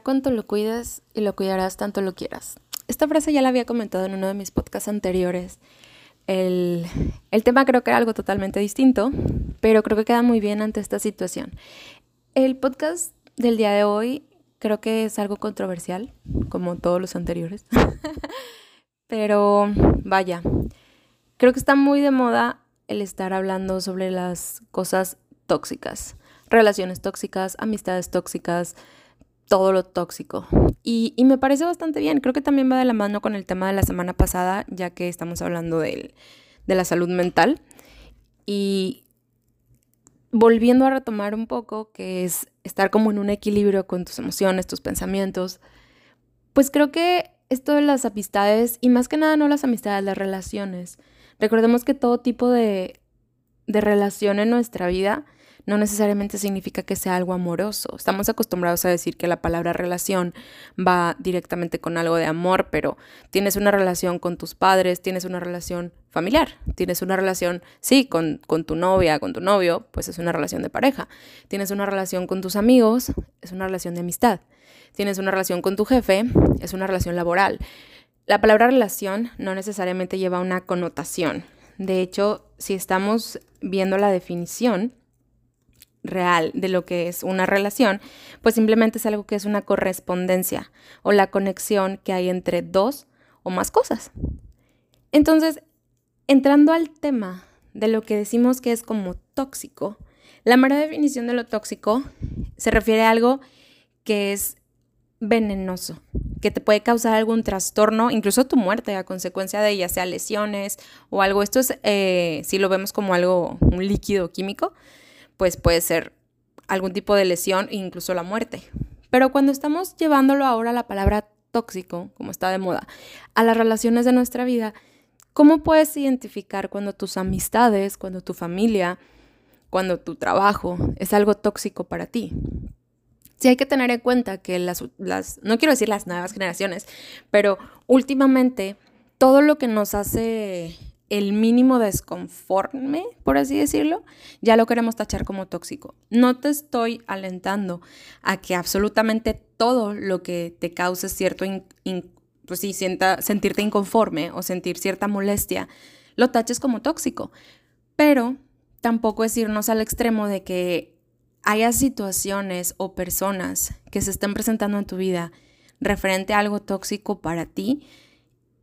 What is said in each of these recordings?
Cuanto lo cuides y lo cuidarás tanto lo quieras. Esta frase ya la había comentado en uno de mis podcasts anteriores. El, el, tema creo que era algo totalmente distinto, pero creo que queda muy bien ante esta situación. El podcast del día de hoy creo que es algo controversial, como todos los anteriores. pero vaya, creo que está muy de moda el estar hablando sobre las cosas tóxicas, relaciones tóxicas, amistades tóxicas, todo lo tóxico. Y, me parece bastante bien. Creo que también va de la mano con el tema de la semana pasada, ya que estamos hablando de, de la salud mental. Y volviendo a retomar un poco, que es estar como en un equilibrio con tus emociones, tus pensamientos, pues creo que esto de las amistades, y más que nada no las amistades, las relaciones. Recordemos que todo tipo de, de relación en nuestra vida no necesariamente significa que sea algo amoroso. Estamos acostumbrados a decir que la palabra relación va directamente con algo de amor, pero tienes una relación con tus padres, tienes una relación familiar, tienes una relación, sí, con, con tu novia, con tu novio, pues es una relación de pareja. Tienes una relación con tus amigos, es una relación de amistad. Tienes una relación con tu jefe, es una relación laboral. La palabra relación no necesariamente lleva una connotación. De hecho, si estamos viendo la definición, real de lo que es una relación, pues simplemente es algo que es una correspondencia o la conexión que hay entre dos o más cosas. Entonces, entrando al tema de lo que decimos que es como tóxico, la mera definición de lo tóxico se refiere a algo que es venenoso, que te puede causar algún trastorno, incluso tu muerte a consecuencia de ya sea lesiones o algo. Esto es, eh, si lo vemos como algo, un líquido químico, pues puede ser algún tipo de lesión e incluso la muerte. Pero cuando estamos llevándolo ahora a la palabra tóxico, como está de moda, a las relaciones de nuestra vida, ¿cómo puedes identificar cuando tus amistades, cuando tu familia, cuando tu trabajo es algo tóxico para ti? Sí hay que tener en cuenta que las, las, no quiero decir las nuevas generaciones, pero últimamente todo lo que nos hace el mínimo desconforme, por así decirlo, ya lo queremos tachar como tóxico. No te estoy alentando a que absolutamente todo lo que te cause cierto, pues sí, sienta, sentirte inconforme o sentir cierta molestia, lo taches como tóxico. Pero tampoco es irnos al extremo de que haya situaciones o personas que se estén presentando en tu vida referente a algo tóxico para ti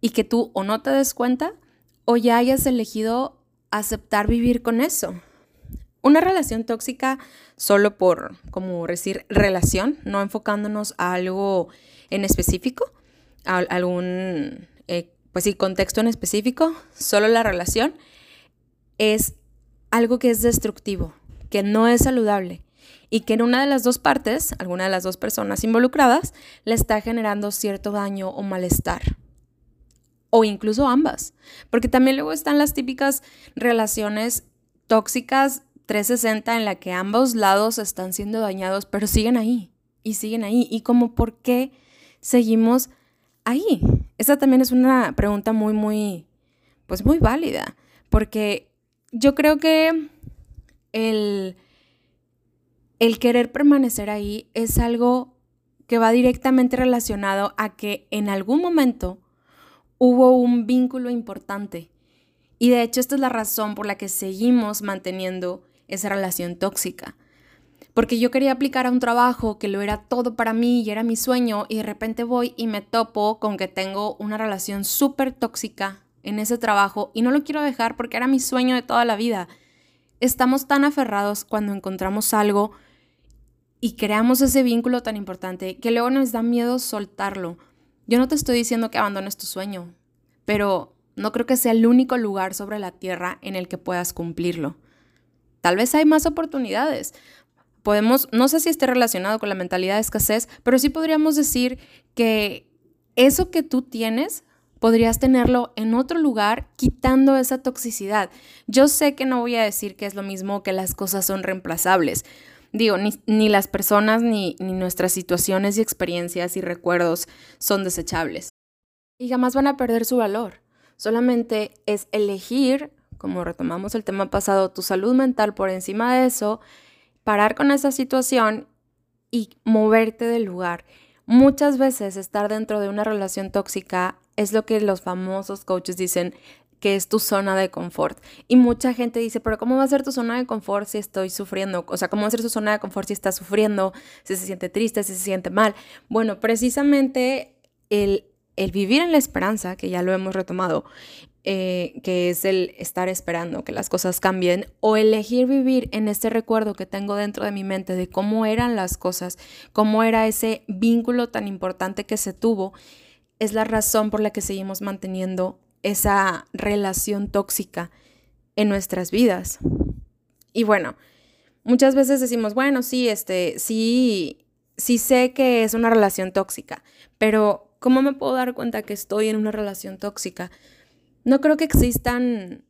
y que tú o no te des cuenta o ya hayas elegido aceptar vivir con eso. Una relación tóxica solo por, como decir, relación, no enfocándonos a algo en específico, a algún, eh, pues sí, contexto en específico, solo la relación es algo que es destructivo, que no es saludable y que en una de las dos partes, alguna de las dos personas involucradas, le está generando cierto daño o malestar o incluso ambas. Porque también luego están las típicas relaciones tóxicas 360 en la que ambos lados están siendo dañados, pero siguen ahí y siguen ahí. Y como por qué seguimos ahí. Esa también es una pregunta muy, muy, pues muy válida. Porque yo creo que el, el querer permanecer ahí es algo que va directamente relacionado a que en algún momento hubo un vínculo importante. Y de hecho esta es la razón por la que seguimos manteniendo esa relación tóxica. Porque yo quería aplicar a un trabajo que lo era todo para mí y era mi sueño y de repente voy y me topo con que tengo una relación súper tóxica en ese trabajo y no lo quiero dejar porque era mi sueño de toda la vida. Estamos tan aferrados cuando encontramos algo y creamos ese vínculo tan importante que luego nos da miedo soltarlo yo no te estoy diciendo que abandones tu sueño, pero no creo que sea el único lugar sobre la tierra en el que puedas cumplirlo. Tal vez hay más oportunidades. Podemos, no sé si esté relacionado con la mentalidad de escasez, pero sí podríamos decir que eso que tú tienes podrías tenerlo en otro lugar quitando esa toxicidad. Yo sé que no voy a decir que es lo mismo que las cosas son reemplazables, Digo, ni, las personas ni, ni nuestras situaciones y experiencias y recuerdos son desechables. Y jamás van a perder su valor. Solamente es elegir, como retomamos el tema pasado, tu salud mental por encima de eso, parar con esa situación y moverte del lugar. Muchas veces estar dentro de una relación tóxica es lo que los famosos coaches dicen que es tu zona de confort. Y mucha gente dice, pero ¿cómo va a ser tu zona de confort si estoy sufriendo? O sea, ¿cómo va a ser tu zona de confort si estás sufriendo, si se siente triste, si se siente mal? Bueno, precisamente el, el vivir en la esperanza, que ya lo hemos retomado, eh, que es el estar esperando que las cosas cambien, o elegir vivir en este recuerdo que tengo dentro de mi mente de cómo eran las cosas, cómo era ese vínculo tan importante que se tuvo, es la razón por la que seguimos manteniendo esa relación tóxica en nuestras vidas. Y bueno, muchas veces decimos, bueno, sí, este, sí, sí sé que es una relación tóxica, pero ¿cómo me puedo dar cuenta que estoy en una relación tóxica? No creo que existan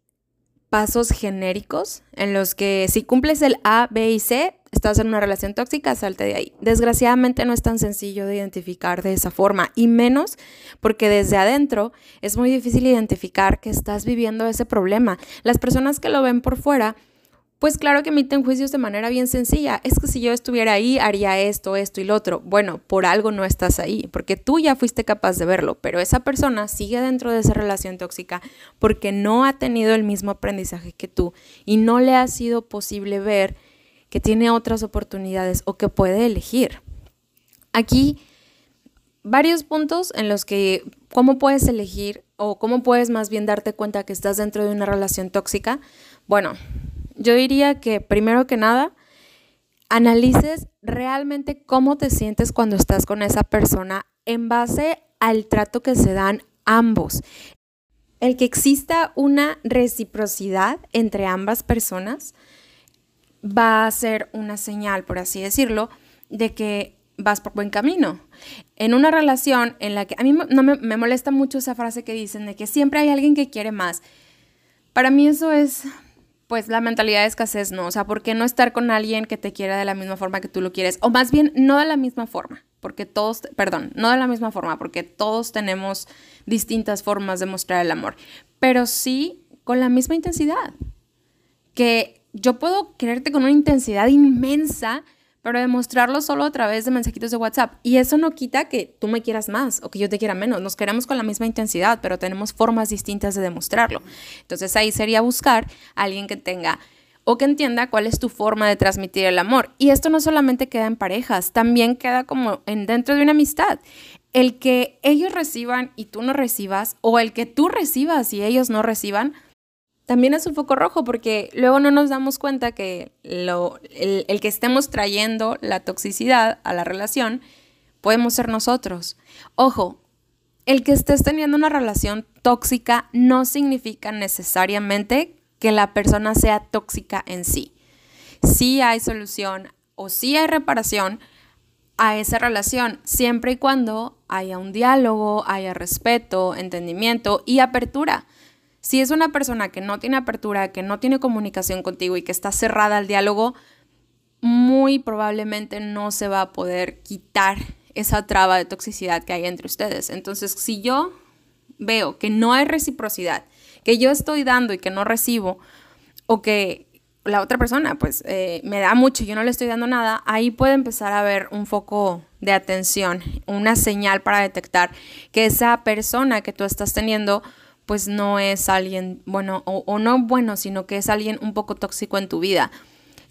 pasos genéricos en los que si cumples el A, B y C, estás en una relación tóxica, salte de ahí. Desgraciadamente no es tan sencillo de identificar de esa forma y menos porque desde adentro es muy difícil identificar que estás viviendo ese problema. Las personas que lo ven por fuera pues claro que emiten juicios de manera bien sencilla. Es que si yo estuviera ahí, haría esto, esto y lo otro. Bueno, por algo no estás ahí, porque tú ya fuiste capaz de verlo, pero esa persona sigue dentro de esa relación tóxica porque no ha tenido el mismo aprendizaje que tú y no le ha sido posible ver que tiene otras oportunidades o que puede elegir. Aquí varios puntos en los que cómo puedes elegir o cómo puedes más bien darte cuenta que estás dentro de una relación tóxica. Bueno, yo diría que primero que nada, analices realmente cómo te sientes cuando estás con esa persona en base al trato que se dan ambos. El que exista una reciprocidad entre ambas personas va a ser una señal, por así decirlo, de que vas por buen camino. En una relación en la que a mí no me, me molesta mucho esa frase que dicen de que siempre hay alguien que quiere más. Para mí eso es pues la mentalidad de escasez no, o sea, ¿por qué no estar con alguien que te quiera de la misma forma que tú lo quieres? O más bien, no de la misma forma, porque todos, perdón, no de la misma forma, porque todos tenemos distintas formas de mostrar el amor, pero sí con la misma intensidad. Que yo puedo quererte con una intensidad inmensa, pero demostrarlo solo a través de mensajitos de WhatsApp. Y eso no quita que tú me quieras más o que yo te quiera menos. Nos queremos con la misma intensidad, pero tenemos formas distintas de demostrarlo. Entonces ahí sería buscar a alguien que tenga o que entienda cuál es tu forma de transmitir el amor. Y esto no solamente queda en parejas, también queda como en dentro de una amistad. El que ellos reciban y tú no recibas, o el que tú recibas y ellos no reciban, también es un foco rojo porque luego no nos damos cuenta que el, el, que estemos trayendo la toxicidad a la relación podemos ser nosotros. Ojo, el que estés teniendo una relación tóxica no significa necesariamente que la persona sea tóxica en sí. Sí hay solución o sí hay reparación a esa relación, siempre y cuando haya un diálogo, haya respeto, entendimiento y apertura. Si es una persona que no tiene apertura, que no tiene comunicación contigo y que está cerrada al diálogo, muy probablemente no se va a poder quitar esa traba de toxicidad que hay entre ustedes. Entonces, si yo veo que no hay reciprocidad, que yo estoy dando y que no recibo, o que la otra persona pues eh, me da mucho y yo no le estoy dando nada, ahí puede empezar a haber un foco de atención, una señal para detectar que esa persona que tú estás teniendo pues no es alguien bueno o, no bueno, sino que es alguien un poco tóxico en tu vida.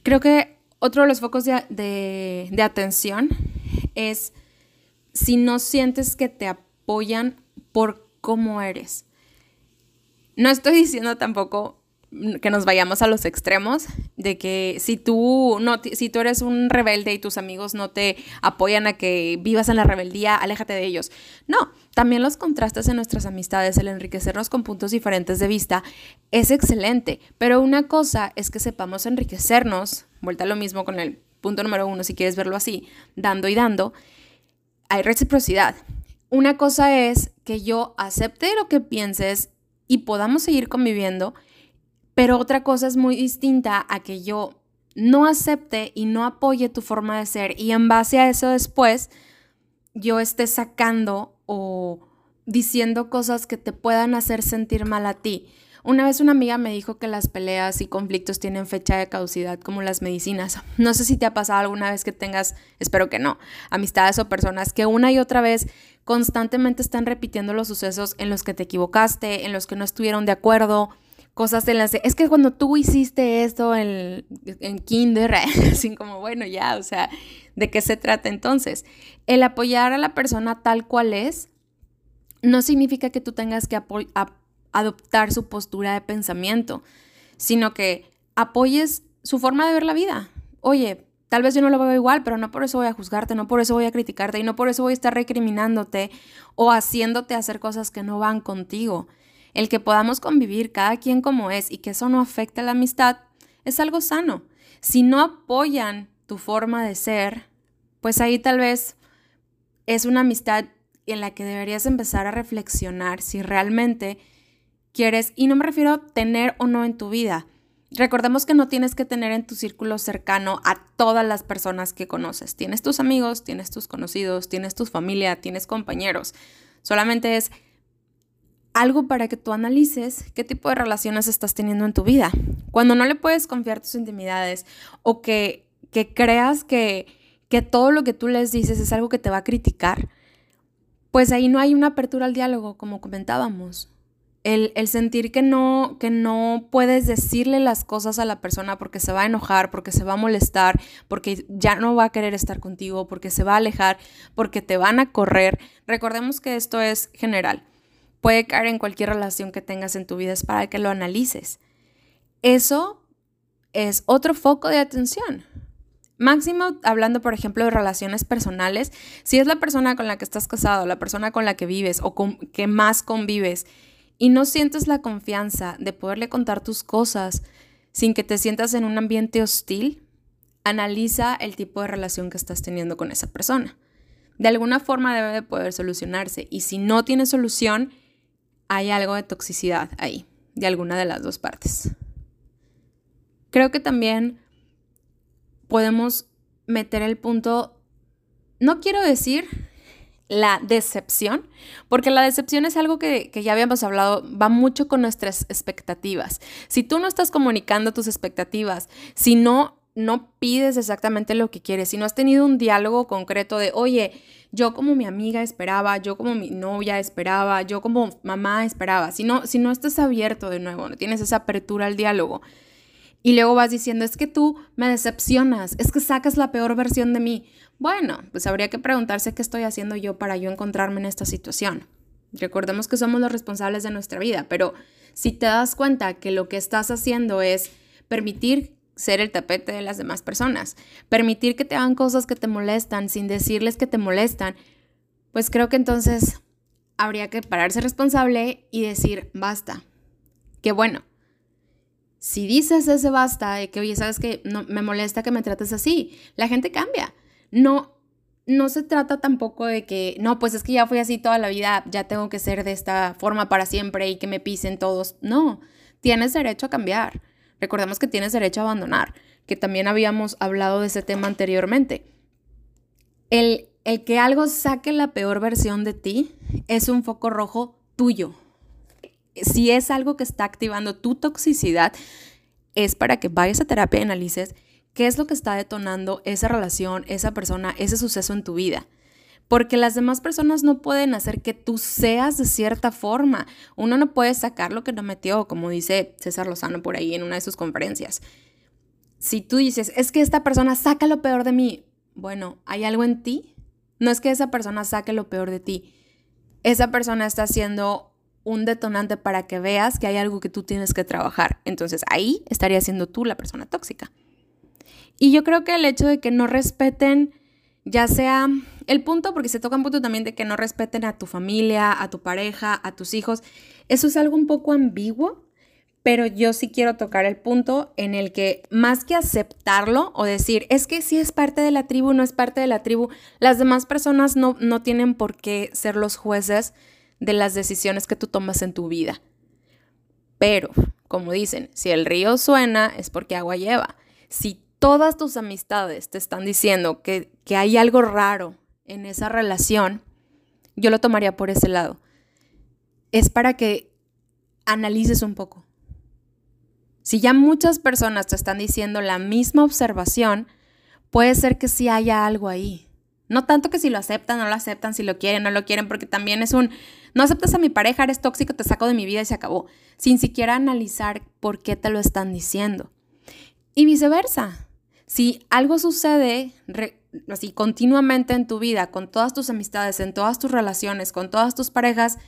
Creo que otro de los focos de, de atención es si no sientes que te apoyan por cómo eres. No estoy diciendo tampoco que nos vayamos a los extremos de que si tú no si tú eres un rebelde y tus amigos no te apoyan a que vivas en la rebeldía, aléjate de ellos. No, también los contrastes en nuestras amistades, el enriquecernos con puntos diferentes de vista es excelente, pero una cosa es que sepamos enriquecernos, vuelta a lo mismo con el punto número uno si quieres verlo así, dando y dando, hay reciprocidad. Una cosa es que yo acepte lo que pienses y podamos seguir conviviendo pero otra cosa es muy distinta a que yo no acepte y no apoye tu forma de ser y en base a eso después yo esté sacando o diciendo cosas que te puedan hacer sentir mal a ti Una vez una amiga me dijo que las peleas y conflictos tienen fecha de caducidad como las medicinas. No sé si te ha pasado alguna vez que tengas, espero que no, amistades o personas que una y otra vez constantemente están repitiendo los sucesos en los que te equivocaste, en los que no estuvieron de acuerdo, cosas en las es que cuando tú hiciste esto en, en kinder, así como, bueno, ya, o sea, ¿de qué se trata entonces? El apoyar a la persona tal cual es no significa que tú tengas que adoptar su postura de pensamiento, sino que apoyes su forma de ver la vida. Oye, tal vez yo no lo veo igual, pero no por eso voy a juzgarte, no por eso voy a criticarte y no por eso voy a estar recriminándote o haciéndote hacer cosas que no van contigo. El que podamos convivir cada quien como es y que eso no afecte la amistad es algo sano. Si no apoyan tu forma de ser, pues ahí tal vez es una amistad en la que deberías empezar a reflexionar si realmente quieres, y no me refiero a tener o no en tu vida. Recordemos que no tienes que tener en tu círculo cercano a todas las personas que conoces. Tienes tus amigos, tienes tus conocidos, tienes tu familia, tienes compañeros. Solamente es algo para que tú analices qué tipo de relaciones estás teniendo en tu vida. Cuando no le puedes confiar tus intimidades o que, que creas que, que todo lo que tú les dices es algo que te va a criticar, pues ahí no hay una apertura al diálogo, como comentábamos. El, sentir que no, que no puedes decirle las cosas a la persona porque se va a enojar, porque se va a molestar, porque ya no va a querer estar contigo, porque se va a alejar, porque te van a correr. Recordemos que esto es general. Puede caer en cualquier relación que tengas en tu vida, es para que lo analices. Eso es otro foco de atención. Máximo, hablando por ejemplo de relaciones personales, si es la persona con la que estás casado, la persona con la que vives o con que más convives, y no sientes la confianza de poderle contar tus cosas sin que te sientas en un ambiente hostil, analiza el tipo de relación que estás teniendo con esa persona. De alguna forma debe de poder solucionarse y si no tiene solución, hay algo de toxicidad ahí, de alguna de las dos partes. Creo que también podemos meter el punto, no quiero decir la decepción, porque la decepción es algo que, ya habíamos hablado, va mucho con nuestras expectativas. Si tú no estás comunicando tus expectativas, si no, no pides exactamente lo que quieres, si no has tenido un diálogo concreto de, oye, yo como mi amiga esperaba, yo como mi novia esperaba, yo como mamá esperaba, si no, si no estás abierto de nuevo, no tienes esa apertura al diálogo, y luego vas diciendo, es que tú me decepcionas, es que sacas la peor versión de mí. Bueno, pues habría que preguntarse qué estoy haciendo yo para yo encontrarme en esta situación. Recordemos que somos los responsables de nuestra vida, pero si te das cuenta que lo que estás haciendo es permitir ser el tapete de las demás personas, permitir que te hagan cosas que te molestan sin decirles que te molestan, pues creo que entonces habría que pararse responsable y decir, basta. Que bueno, si dices ese basta de que, oye, sabes que no, me molesta que me trates así, la gente cambia. No, no se trata tampoco de que, no, pues es que ya fui así toda la vida, ya tengo que ser de esta forma para siempre y que me pisen todos. No, tienes derecho a cambiar. Recordemos que tienes derecho a abandonar, que también habíamos hablado de ese tema anteriormente. El, el que algo saque la peor versión de ti es un foco rojo tuyo, si es algo que está activando tu toxicidad, es para que vayas a terapia y analices qué es lo que está detonando esa relación, esa persona, ese suceso en tu vida. Porque las demás personas no pueden hacer que tú seas de cierta forma. Uno no puede sacar lo que no metió, como dice César Lozano por ahí en una de sus conferencias. Si tú dices, es que esta persona saca lo peor de mí, bueno, ¿hay algo en ti? No es que esa persona saque lo peor de ti. Esa persona está haciendo un detonante para que veas que hay algo que tú tienes que trabajar. Entonces ahí estaría siendo tú la persona tóxica. Y yo creo que el hecho de que no respeten, ya sea el punto, porque se toca un punto también de que no respeten a tu familia, a tu pareja, a tus hijos, eso es algo un poco ambiguo, pero yo sí quiero tocar el punto en el que más que aceptarlo o decir, es que si es parte de la tribu, no es parte de la tribu, las demás personas no, no tienen por qué ser los jueces de las decisiones que tú tomas en tu vida. Pero, como dicen, si el río suena es porque agua lleva. Si todas tus amistades te están diciendo que, que hay algo raro en esa relación, yo lo tomaría por ese lado. Es para que analices un poco. Si ya muchas personas te están diciendo la misma observación, puede ser que sí haya algo ahí. No tanto que si lo aceptan, no lo aceptan, si lo quieren, no lo quieren, porque también es un, no aceptas a mi pareja, eres tóxico, te saco de mi vida y se acabó, sin siquiera analizar por qué te lo están diciendo. Y viceversa, si algo sucede así continuamente en tu vida, con todas tus amistades, en todas tus relaciones, con todas tus parejas,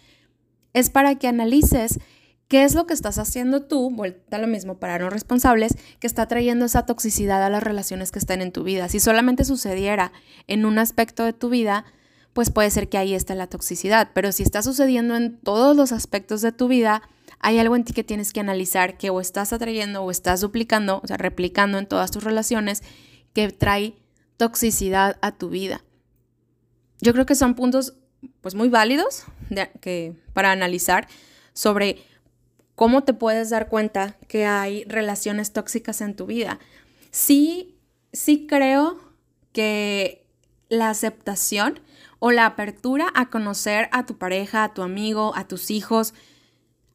es para que analices qué es lo que estás haciendo tú, vuelta a lo mismo para no responsables, que está trayendo esa toxicidad a las relaciones que están en tu vida. Si solamente sucediera en un aspecto de tu vida, pues puede ser que ahí esté la toxicidad, pero si está sucediendo en todos los aspectos de tu vida, hay algo en ti que tienes que analizar que o estás atrayendo o estás duplicando, o sea, replicando en todas tus relaciones que trae toxicidad a tu vida. Yo creo que son puntos pues muy válidos que, para analizar sobre cómo te puedes dar cuenta que hay relaciones tóxicas en tu vida. Sí, sí creo que la aceptación o la apertura a conocer a tu pareja, a tu amigo, a tus hijos,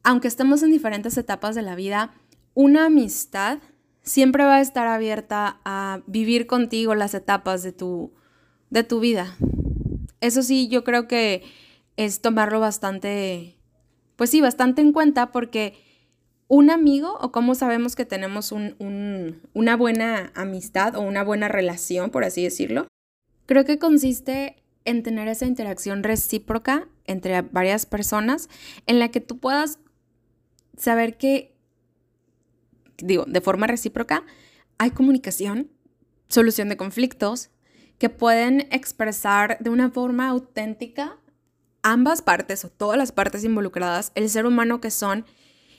aunque estemos en diferentes etapas de la vida, una amistad siempre va a estar abierta a vivir contigo las etapas de tu, de tu vida. Eso sí, yo creo que es tomarlo bastante, pues sí, bastante en cuenta porque un amigo o cómo sabemos que tenemos una buena amistad o una buena relación, por así decirlo, creo que consiste en tener esa interacción recíproca entre varias personas en la que tú puedas saber que, digo, de forma recíproca, hay comunicación, solución de conflictos, que pueden expresar de una forma auténtica ambas partes o todas las partes involucradas, el ser humano que son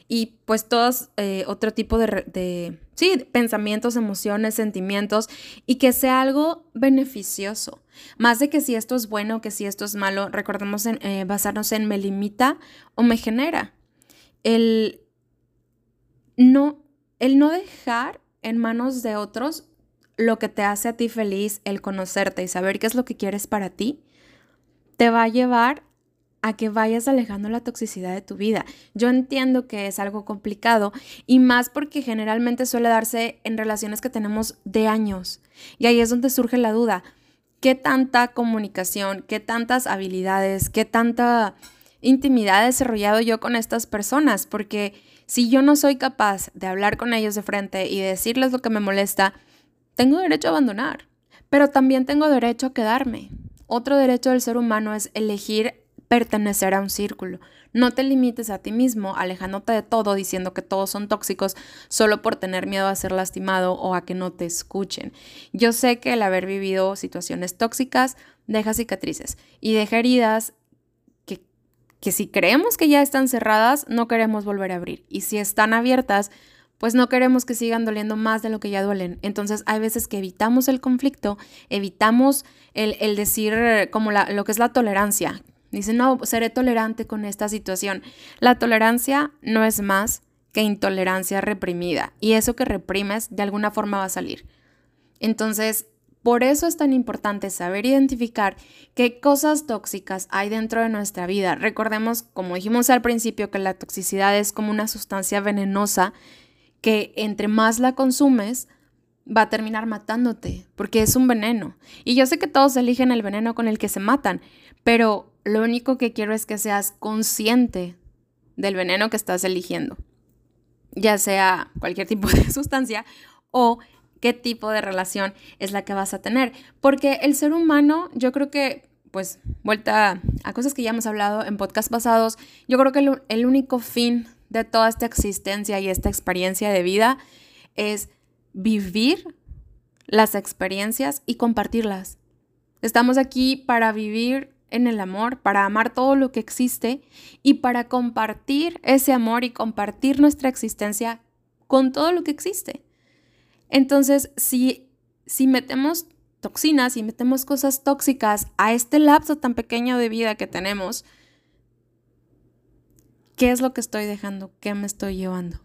y pues todos eh, otro tipo de, sí, pensamientos, emociones, sentimientos y que sea algo beneficioso. Más de que si esto es bueno, que si esto es malo, recordemos en, eh, basarnos en me limita o me genera el no, el no dejar en manos de otros lo que te hace a ti feliz, el conocerte y saber qué es lo que quieres para ti, te va a llevar a que vayas alejando la toxicidad de tu vida. Yo entiendo que es algo complicado y más porque generalmente suele darse en relaciones que tenemos de años. Y ahí es donde surge la duda. ¿Qué tanta comunicación, qué tantas habilidades, qué tanta intimidad he desarrollado yo con estas personas, porque si yo no soy capaz de hablar con ellos de frente y decirles lo que me molesta, tengo derecho a abandonar, pero también tengo derecho a quedarme. Otro derecho del ser humano es elegir pertenecer a un círculo. No te limites a ti mismo, alejándote de todo, diciendo que todos son tóxicos solo por tener miedo a ser lastimado o a que no te escuchen. Yo sé que el haber vivido situaciones tóxicas deja cicatrices y deja heridas que si creemos que ya están cerradas, no queremos volver a abrir. Y si están abiertas, pues no queremos que sigan doliendo más de lo que ya duelen. Entonces hay veces que evitamos el conflicto, evitamos el, decir como lo que es la tolerancia. Dicen, no, seré tolerante con esta situación. La tolerancia no es más que intolerancia reprimida. Y eso que reprimes de alguna forma va a salir. Entonces, por eso es tan importante saber identificar qué cosas tóxicas hay dentro de nuestra vida. Recordemos, como dijimos al principio, que la toxicidad es como una sustancia venenosa que entre más la consumes, va a terminar matándote, porque es un veneno. Y yo sé que todos eligen el veneno con el que se matan, pero lo único que quiero es que seas consciente del veneno que estás eligiendo, ya sea cualquier tipo de sustancia o qué tipo de relación es la que vas a tener. Porque el ser humano, yo creo que, pues, vuelta a cosas que ya hemos hablado en podcasts pasados, yo creo que el, único fin de toda esta existencia y esta experiencia de vida es vivir las experiencias y compartirlas. Estamos aquí para vivir en el amor, para amar todo lo que existe y para compartir ese amor y compartir nuestra existencia con todo lo que existe. Entonces, si, si metemos toxinas y metemos cosas tóxicas a este lapso tan pequeño de vida que tenemos, ¿qué es lo que estoy dejando? ¿Qué me estoy llevando?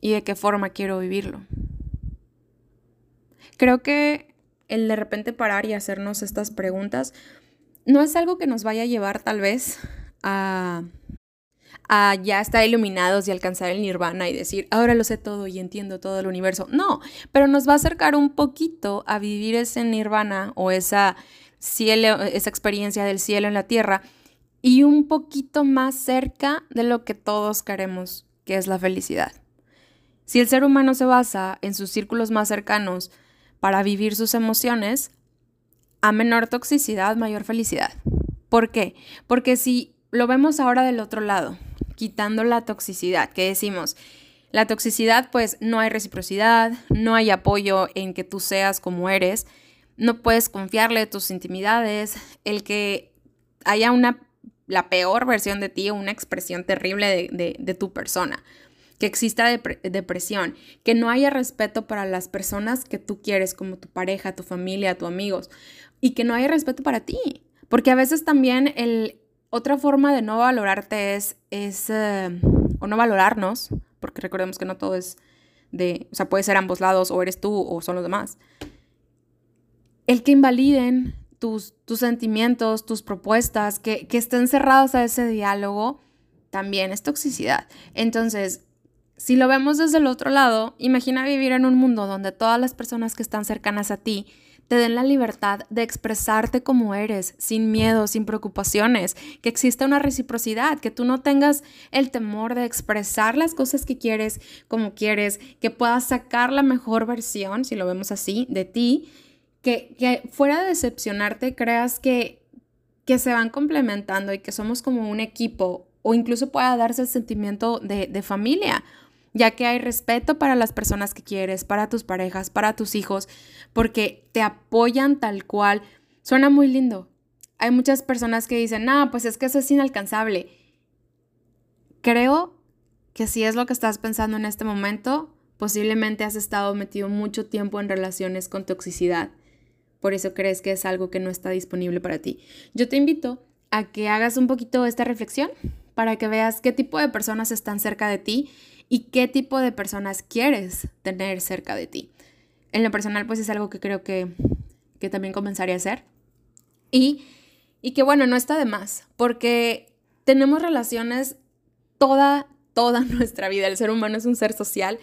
¿Y de qué forma quiero vivirlo? Creo que el de repente parar y hacernos estas preguntas no es algo que nos vaya a llevar tal vez a, a ya estar iluminados y alcanzar el nirvana y decir, ahora lo sé todo y entiendo todo el universo. No, pero nos va a acercar un poquito a vivir ese nirvana o esa, cielo, esa experiencia del cielo en la tierra y un poquito más cerca de lo que todos queremos, que es la felicidad. Si el ser humano se basa en sus círculos más cercanos para vivir sus emociones, a menor toxicidad, mayor felicidad. ¿Por qué? Porque si lo vemos ahora del otro lado, quitando la toxicidad, que decimos, la toxicidad pues no hay reciprocidad, no hay apoyo en que tú seas como eres, no puedes confiarle tus intimidades, el que haya una la peor versión de ti o una expresión terrible de, tu persona, que exista depresión, que no haya respeto para las personas que tú quieres, como tu pareja, tu familia, tus amigos, y que no haya respeto para ti. Porque a veces también el, otra forma de no valorarte es, es eh, o no valorarnos, porque recordemos que no todo es de, o sea, puede ser ambos lados, o eres tú o son los demás. El que invaliden tus, sentimientos, tus propuestas, que, que estén cerrados a ese diálogo, también es toxicidad. Entonces, si lo vemos desde el otro lado, imagina vivir en un mundo donde todas las personas que están cercanas a ti te den la libertad de expresarte como eres, sin miedo, sin preocupaciones, que exista una reciprocidad, que tú no tengas el temor de expresar las cosas que quieres como quieres, que puedas sacar la mejor versión, si lo vemos así, de ti que, fuera de decepcionarte creas que, que se van complementando y que somos como un equipo o incluso pueda darse el sentimiento de, de familia, ya que hay respeto para las personas que quieres, para tus parejas, para tus hijos, porque te apoyan tal cual. Suena muy lindo. Hay muchas personas que dicen, no, pues es que eso es inalcanzable. Creo que si es lo que estás pensando en este momento, posiblemente has estado metido mucho tiempo en relaciones con toxicidad por eso crees que es algo que no está disponible para ti. Yo te invito a que hagas un poquito esta reflexión para que veas qué tipo de personas están cerca de ti y qué tipo de personas quieres tener cerca de ti. En lo personal, pues es algo que creo que, que también comenzaré a hacer. Y, y que bueno, no está de más, porque tenemos relaciones toda, toda nuestra vida. El ser humano es un ser social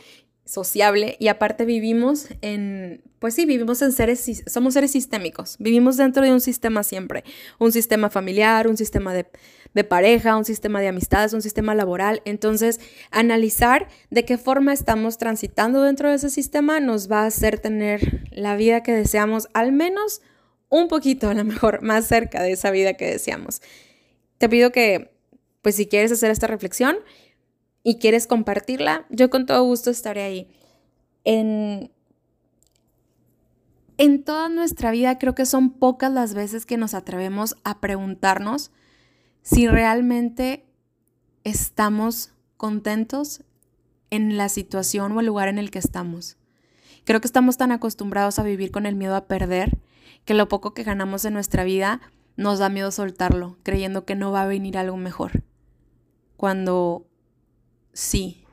sociable y aparte vivimos en, pues sí, vivimos en seres, somos seres sistémicos, vivimos dentro de un sistema siempre, un sistema familiar, un sistema de, de, pareja, un sistema de amistades, un sistema laboral. Entonces, analizar de qué forma estamos transitando dentro de ese sistema nos va a hacer tener la vida que deseamos, al menos un poquito, a lo mejor, más cerca de esa vida que deseamos. Te pido que, pues si quieres hacer esta reflexión, y quieres compartirla, yo con todo gusto estaré ahí. En, en toda nuestra vida creo que son pocas las veces que nos atrevemos a preguntarnos si realmente estamos contentos en la situación o el lugar en el que estamos. Creo que estamos tan acostumbrados a vivir con el miedo a perder que lo poco que ganamos en nuestra vida nos da miedo soltarlo, creyendo que no va a venir algo mejor. Cuando sí.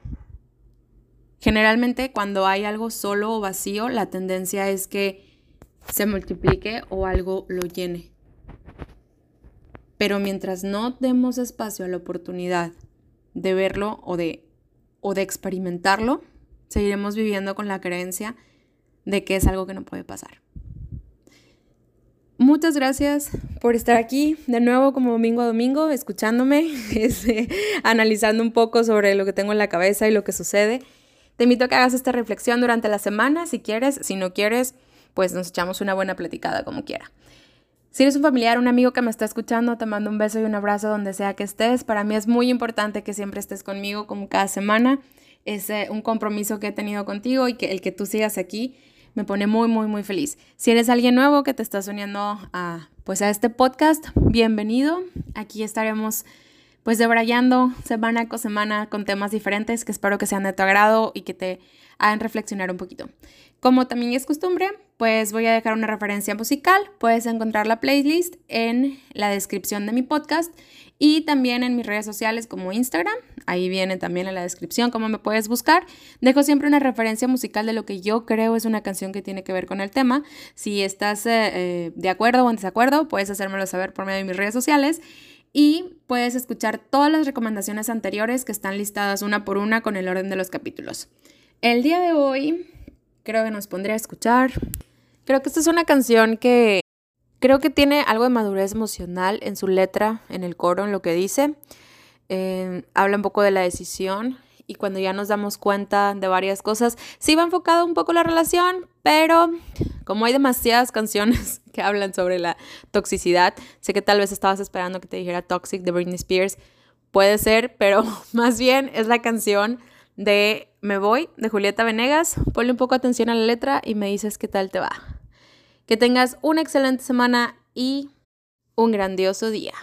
Generalmente cuando hay algo solo o vacío, la tendencia es que se multiplique o algo lo llene. Pero mientras no demos espacio a la oportunidad de verlo o de, o de experimentarlo, seguiremos viviendo con la creencia de que es algo que no puede pasar. Muchas gracias por estar aquí de nuevo como domingo a domingo, escuchándome, este, analizando un poco sobre lo que tengo en la cabeza y lo que sucede. Te invito a que hagas esta reflexión durante la semana, si quieres. Si no quieres, pues nos echamos una buena platicada como quiera. Si eres un familiar, un amigo que me está escuchando, te mando un beso y un abrazo donde sea que estés. Para mí es muy importante que siempre estés conmigo como cada semana. Es eh, un compromiso que he tenido contigo y que el que tú sigas aquí me pone muy, muy, muy feliz. Si eres alguien nuevo que te estás uniendo a, pues a este podcast, bienvenido. Aquí estaremos pues debrayando semana con semana con temas diferentes que espero que sean de tu agrado y que te hagan reflexionar un poquito. Como también es costumbre, pues voy a dejar una referencia musical. Puedes encontrar la playlist en la descripción de mi podcast y también en mis redes sociales como Instagram. Ahí viene también en la descripción cómo me puedes buscar. Dejo siempre una referencia musical de lo que yo creo es una canción que tiene que ver con el tema. Si estás eh, eh, de acuerdo o en desacuerdo, puedes hacérmelo saber por medio de mis redes sociales. y puedes escuchar todas las recomendaciones anteriores que están listadas una por una con el orden de los capítulos. El día de hoy creo que nos pondría a escuchar. Creo que esta es una canción que creo que tiene algo de madurez emocional en su letra, en el coro, en lo que dice. Eh, habla un poco de la decisión y cuando ya nos damos cuenta de varias cosas, sí va enfocado un poco la relación, pero como hay demasiadas canciones que hablan sobre la toxicidad, sé que tal vez estabas esperando que te dijera Toxic de Britney Spears, puede ser, pero más bien es la canción de Me Voy de Julieta Venegas. Ponle un poco atención a la letra y me dices qué tal te va. Que tengas una excelente semana y un grandioso día.